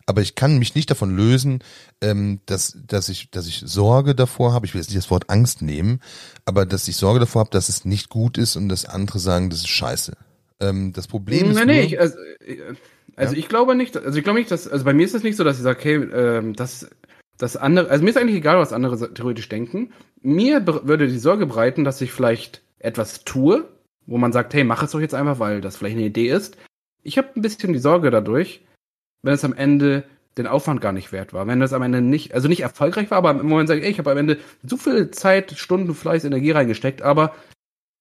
aber ich kann mich nicht davon lösen, ähm, dass, dass, ich, dass ich Sorge davor habe, ich will jetzt nicht das Wort Angst nehmen, aber dass ich Sorge davor habe, dass es nicht gut ist und dass andere sagen, das ist scheiße. Ähm, das Problem ist. Nee, nee, ich, also, also ja? ich glaube nicht, also ich glaube nicht, dass, also bei mir ist es nicht so, dass ich sage, okay, ähm, das, das andere, also mir ist eigentlich egal, was andere theoretisch denken. Mir würde die Sorge bereiten, dass ich vielleicht etwas tue, wo man sagt, hey, mach es doch jetzt einfach, weil das vielleicht eine Idee ist. Ich habe ein bisschen die Sorge dadurch, wenn es am Ende den Aufwand gar nicht wert war. Wenn das am Ende nicht, also nicht erfolgreich war, aber im Moment sage ich, ey, ich habe am Ende so viel Zeit, Stunden, Fleiß, Energie reingesteckt, aber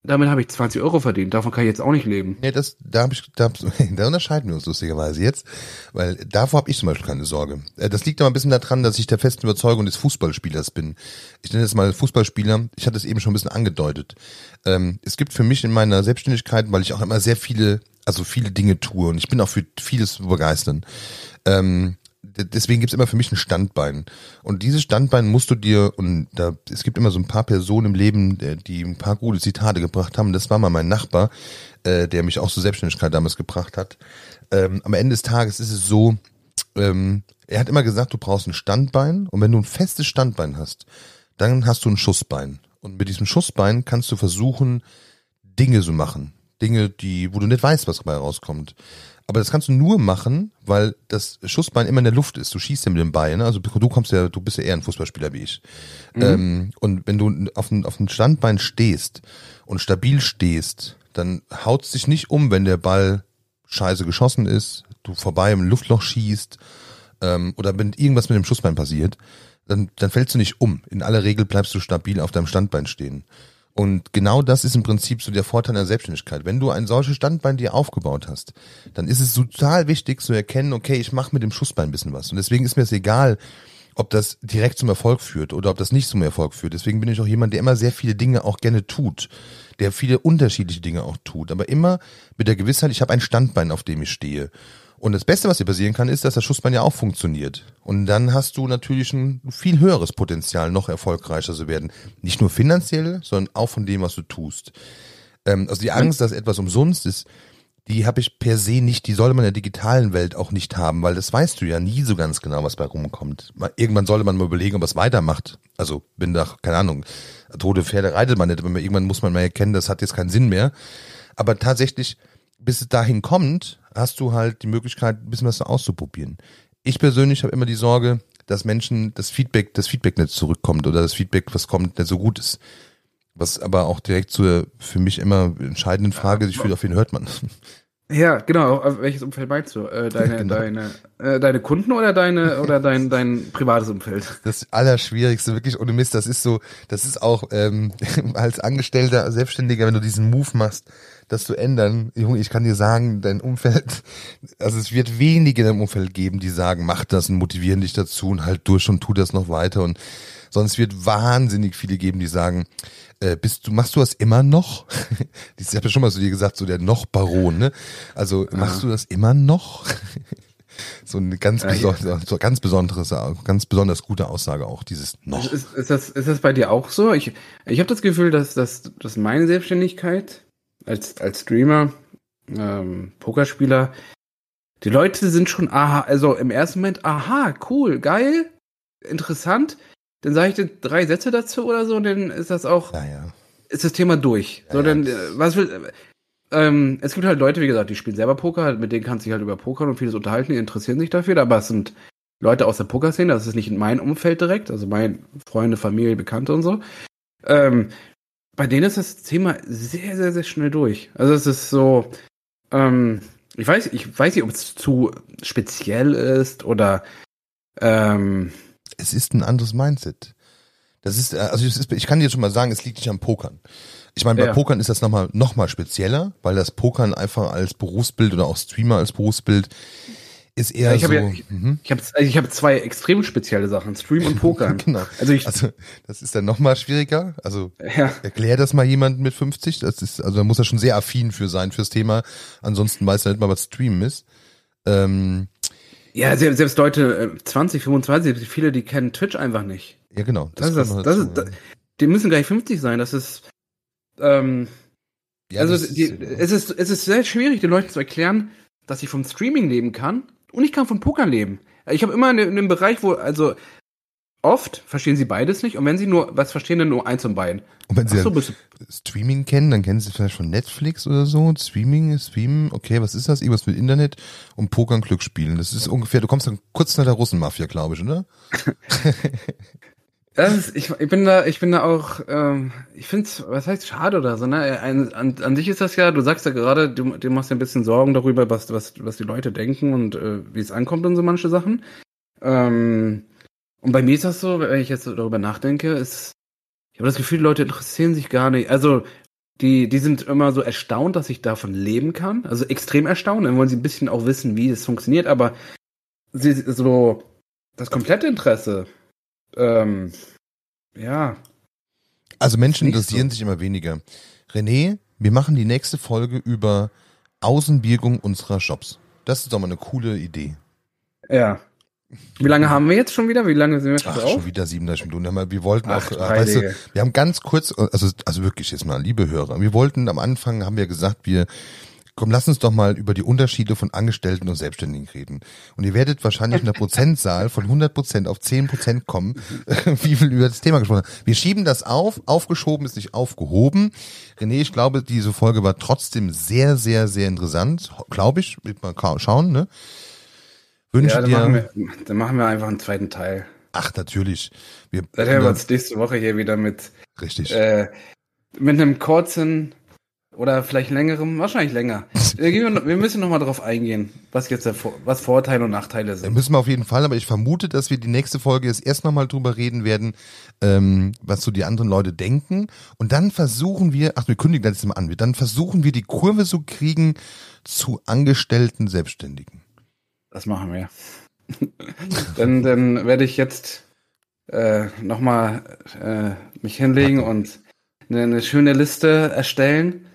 damit habe ich 20 Euro verdient. Davon kann ich jetzt auch nicht leben. Nee, das, da habe ich, da, da unterscheiden wir uns lustigerweise jetzt, weil davor habe ich zum Beispiel keine Sorge. Äh, das liegt aber ein bisschen daran, dass ich der festen Überzeugung des Fußballspielers bin. Ich nenne es mal Fußballspieler. Ich hatte es eben schon ein bisschen angedeutet. Ähm, es gibt für mich in meiner Selbstständigkeit, weil ich auch immer sehr viele also viele Dinge tue und ich bin auch für vieles zu begeistern. Ähm, deswegen gibt's immer für mich ein Standbein. Und dieses Standbein musst du dir, und da, es gibt immer so ein paar Personen im Leben, die ein paar gute Zitate gebracht haben. Das war mal mein Nachbar, äh, der mich auch zur Selbstständigkeit damals gebracht hat. Ähm, am Ende des Tages ist es so, ähm, er hat immer gesagt, du brauchst ein Standbein und wenn du ein festes Standbein hast, dann hast du ein Schussbein. Und mit diesem Schussbein kannst du versuchen, Dinge zu machen. Dinge, die, wo du nicht weißt, was dabei rauskommt. Aber das kannst du nur machen, weil das Schussbein immer in der Luft ist. Du schießt ja mit dem Bein, ne? also du kommst ja, du bist ja eher ein Fußballspieler wie ich. Mhm. Ähm, und wenn du auf ein, auf ein Standbein stehst und stabil stehst, dann haut es dich nicht um, wenn der Ball scheiße geschossen ist, du vorbei im Luftloch schießt ähm, oder wenn irgendwas mit dem Schussbein passiert, dann, dann fällst du nicht um. In aller Regel bleibst du stabil auf deinem Standbein stehen. Und genau das ist im Prinzip so der Vorteil der Selbstständigkeit. Wenn du ein solches Standbein dir aufgebaut hast, dann ist es total wichtig zu erkennen, okay, ich mache mit dem Schussbein ein bisschen was. Und deswegen ist mir es egal, ob das direkt zum Erfolg führt oder ob das nicht zum Erfolg führt. Deswegen bin ich auch jemand, der immer sehr viele Dinge auch gerne tut, der viele unterschiedliche Dinge auch tut, aber immer mit der Gewissheit, ich habe ein Standbein, auf dem ich stehe. Und das Beste, was dir passieren kann, ist, dass das Schussbein ja auch funktioniert. Und dann hast du natürlich ein viel höheres Potenzial, noch erfolgreicher zu werden. Nicht nur finanziell, sondern auch von dem, was du tust. Ähm, also die Angst, dass etwas umsonst ist, die habe ich per se nicht, die sollte man in der digitalen Welt auch nicht haben, weil das weißt du ja nie so ganz genau, was bei rumkommt. Irgendwann sollte man mal überlegen, ob es weitermacht. Also bin da, keine Ahnung, tote Pferde reitet man nicht, aber irgendwann muss man mal erkennen, das hat jetzt keinen Sinn mehr. Aber tatsächlich, bis es dahin kommt, hast du halt die Möglichkeit, ein bisschen was auszuprobieren. Ich persönlich habe immer die Sorge, dass Menschen das Feedback, das Feedback nicht zurückkommt oder das Feedback, was kommt, nicht so gut ist. Was aber auch direkt zur für mich immer entscheidenden Frage sich fühlt, auf wen hört man. Ja, genau. Welches Umfeld meinst du? Äh, deine, genau. deine, äh, deine Kunden oder deine oder dein dein privates Umfeld? Das Allerschwierigste, wirklich ohne Mist. Das ist so, das ist auch ähm, als Angestellter, Selbstständiger, wenn du diesen Move machst, das zu ändern. Junge, ich kann dir sagen, dein Umfeld, also es wird wenige in deinem Umfeld geben, die sagen, mach das und motivieren dich dazu und halt durch und tu das noch weiter und sonst wird wahnsinnig viele geben, die sagen, äh, bist du, machst du das immer noch? ich habe ja schon mal zu dir gesagt, so der noch Baron, ne? Also machst du das immer noch? so eine ganz, besondere, so ganz besonderes, ganz besonders gute Aussage auch, dieses noch. Ist, ist, das, ist das bei dir auch so? Ich, ich habe das Gefühl, dass, dass, dass meine Selbstständigkeit als, als Streamer, ähm, Pokerspieler, die Leute sind schon aha, also im ersten Moment, aha, cool, geil, interessant, dann sage ich dir drei Sätze dazu oder so, und dann ist das auch, ja, ja. ist das Thema durch. Ja, so, dann, äh, was will, ähm, es gibt halt Leute, wie gesagt, die spielen selber Poker, mit denen kannst du dich halt über Poker und vieles unterhalten, die interessieren sich dafür, aber es sind Leute aus der Pokerszene, das ist nicht in mein Umfeld direkt, also meine Freunde, Familie, Bekannte und so. Ähm, bei denen ist das Thema sehr, sehr, sehr schnell durch. Also es ist so, ähm, ich weiß, ich weiß nicht, ob es zu speziell ist oder ähm, es ist ein anderes Mindset. Das ist, äh, also ist, ich kann dir schon mal sagen, es liegt nicht am Pokern. Ich meine, bei ja. Pokern ist das nochmal noch mal spezieller, weil das Pokern einfach als Berufsbild oder auch Streamer als Berufsbild ist eher ja, ich so. Ja, ich mhm. ich habe also hab zwei extrem spezielle Sachen, Stream und Pokern. genau. Also, ich, also das ist dann nochmal schwieriger. Also ja. erklär das mal jemand mit 50. Das ist, also da muss er schon sehr affin für sein fürs Thema. Ansonsten weiß er nicht mal, was Streamen ist. Ähm, ja, selbst, selbst Leute 20, 25, viele, die kennen Twitch einfach nicht. Ja, genau. Das, das ist das. das, ist, das die müssen gleich 50 sein. Das ist, ähm, ja, also die, ist, es ist es ist sehr schwierig, den Leuten zu erklären, dass ich vom Streaming leben kann und ich kann von Pokern leben. Ich habe immer in, in einem Bereich, wo also Oft verstehen sie beides nicht und wenn sie nur, was verstehen dann nur eins und beiden. Und wenn sie so, Streaming kennen, dann kennen sie vielleicht von Netflix oder so. Streaming, Streamen, okay, was ist das? Irgendwas mit Internet und Pokern, Glücksspielen. Das ist ungefähr, du kommst dann kurz nach der Russenmafia, glaube ich, oder? ist, ich, ich bin da, ich bin da auch, ähm, ich finde es, was heißt schade oder so, ne? An, an, an sich ist das ja, du sagst ja gerade, du, du machst ja ein bisschen Sorgen darüber, was, was, was die Leute denken und äh, wie es ankommt und so manche Sachen. Ähm, und bei mir ist das so, wenn ich jetzt darüber nachdenke, ist, ich habe das Gefühl, die Leute interessieren sich gar nicht. Also, die, die sind immer so erstaunt, dass ich davon leben kann. Also extrem erstaunt. Dann wollen sie ein bisschen auch wissen, wie es funktioniert, aber sie, so, das komplette Interesse, ähm, ja. Also Menschen interessieren so. sich immer weniger. René, wir machen die nächste Folge über Außenwirkung unserer Shops. Das ist doch mal eine coole Idee. Ja. Wie lange haben wir jetzt schon wieder? Wie lange sind wir schon Ach, drauf? schon wieder 37 Minuten. Wir wollten Ach, auch, weißt du, wir haben ganz kurz, also, also wirklich jetzt mal, liebe Hörer, wir wollten am Anfang, haben wir gesagt, wir, komm, lass uns doch mal über die Unterschiede von Angestellten und Selbstständigen reden. Und ihr werdet wahrscheinlich in der Prozentzahl von 100 Prozent auf 10 Prozent kommen, wie viel über das Thema gesprochen haben. Wir schieben das auf, aufgeschoben ist nicht aufgehoben. René, ich glaube, diese Folge war trotzdem sehr, sehr, sehr interessant, glaube ich, wird mal schauen, ne? Wünsche ja, dann dir. Machen wir, dann machen wir einfach einen zweiten Teil. Ach, natürlich. Wir, dann hören wir uns nächste Woche hier wieder mit. Richtig. Äh, mit einem kurzen oder vielleicht längerem, wahrscheinlich länger. wir müssen noch mal darauf eingehen, was jetzt der, was Vorteile und Nachteile sind. Müssen wir auf jeden Fall, aber ich vermute, dass wir die nächste Folge jetzt erst noch mal drüber reden werden, ähm, was so die anderen Leute denken. Und dann versuchen wir, ach, wir kündigen das jetzt mal an, dann versuchen wir die Kurve zu kriegen zu Angestellten Selbstständigen. Das machen wir. dann, dann werde ich jetzt äh, nochmal äh, mich hinlegen und eine, eine, schöne Liste erstellen,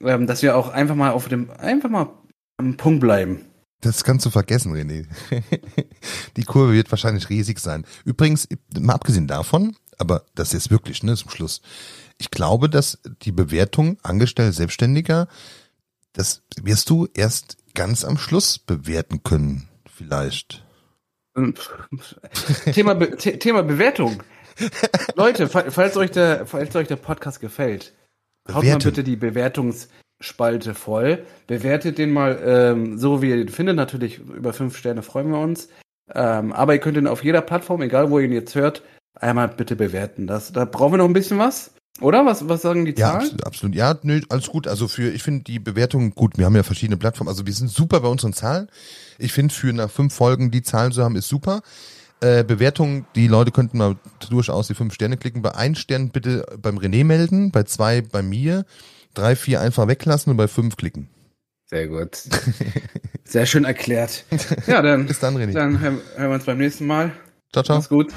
ähm, dass wir auch einfach mal auf dem, einfach mal am Punkt bleiben. Das kannst du vergessen, René. Die Kurve wird wahrscheinlich riesig sein. Übrigens, mal abgesehen davon, aber das ist wirklich, ne, zum Schluss. Ich glaube, dass die Bewertung Angestellter Selbstständiger, das wirst du erst ganz am Schluss bewerten können, vielleicht. Thema, Be Thema Bewertung. Leute, falls euch der, falls euch der Podcast gefällt, haut mal bitte die Bewertungsspalte voll. Bewertet den mal ähm, so, wie ihr den findet. Natürlich über fünf Sterne freuen wir uns. Ähm, aber ihr könnt ihn auf jeder Plattform, egal wo ihr ihn jetzt hört, einmal bitte bewerten. Das, da brauchen wir noch ein bisschen was. Oder? Was, was sagen die Ja, Zahlen? absolut, absolut. Ja, nö, alles gut. Also für, ich finde die Bewertungen gut. Wir haben ja verschiedene Plattformen. Also wir sind super bei unseren Zahlen. Ich finde für nach fünf Folgen die Zahlen zu haben, ist super. Äh, Bewertungen, die Leute könnten mal durchaus die fünf Sterne klicken. Bei ein Stern bitte beim René melden, bei zwei bei mir, drei, vier einfach weglassen und bei fünf klicken. Sehr gut. Sehr schön erklärt. Ja, dann, Bis dann, René. dann hören wir uns beim nächsten Mal. Ciao, ciao. Mach's gut.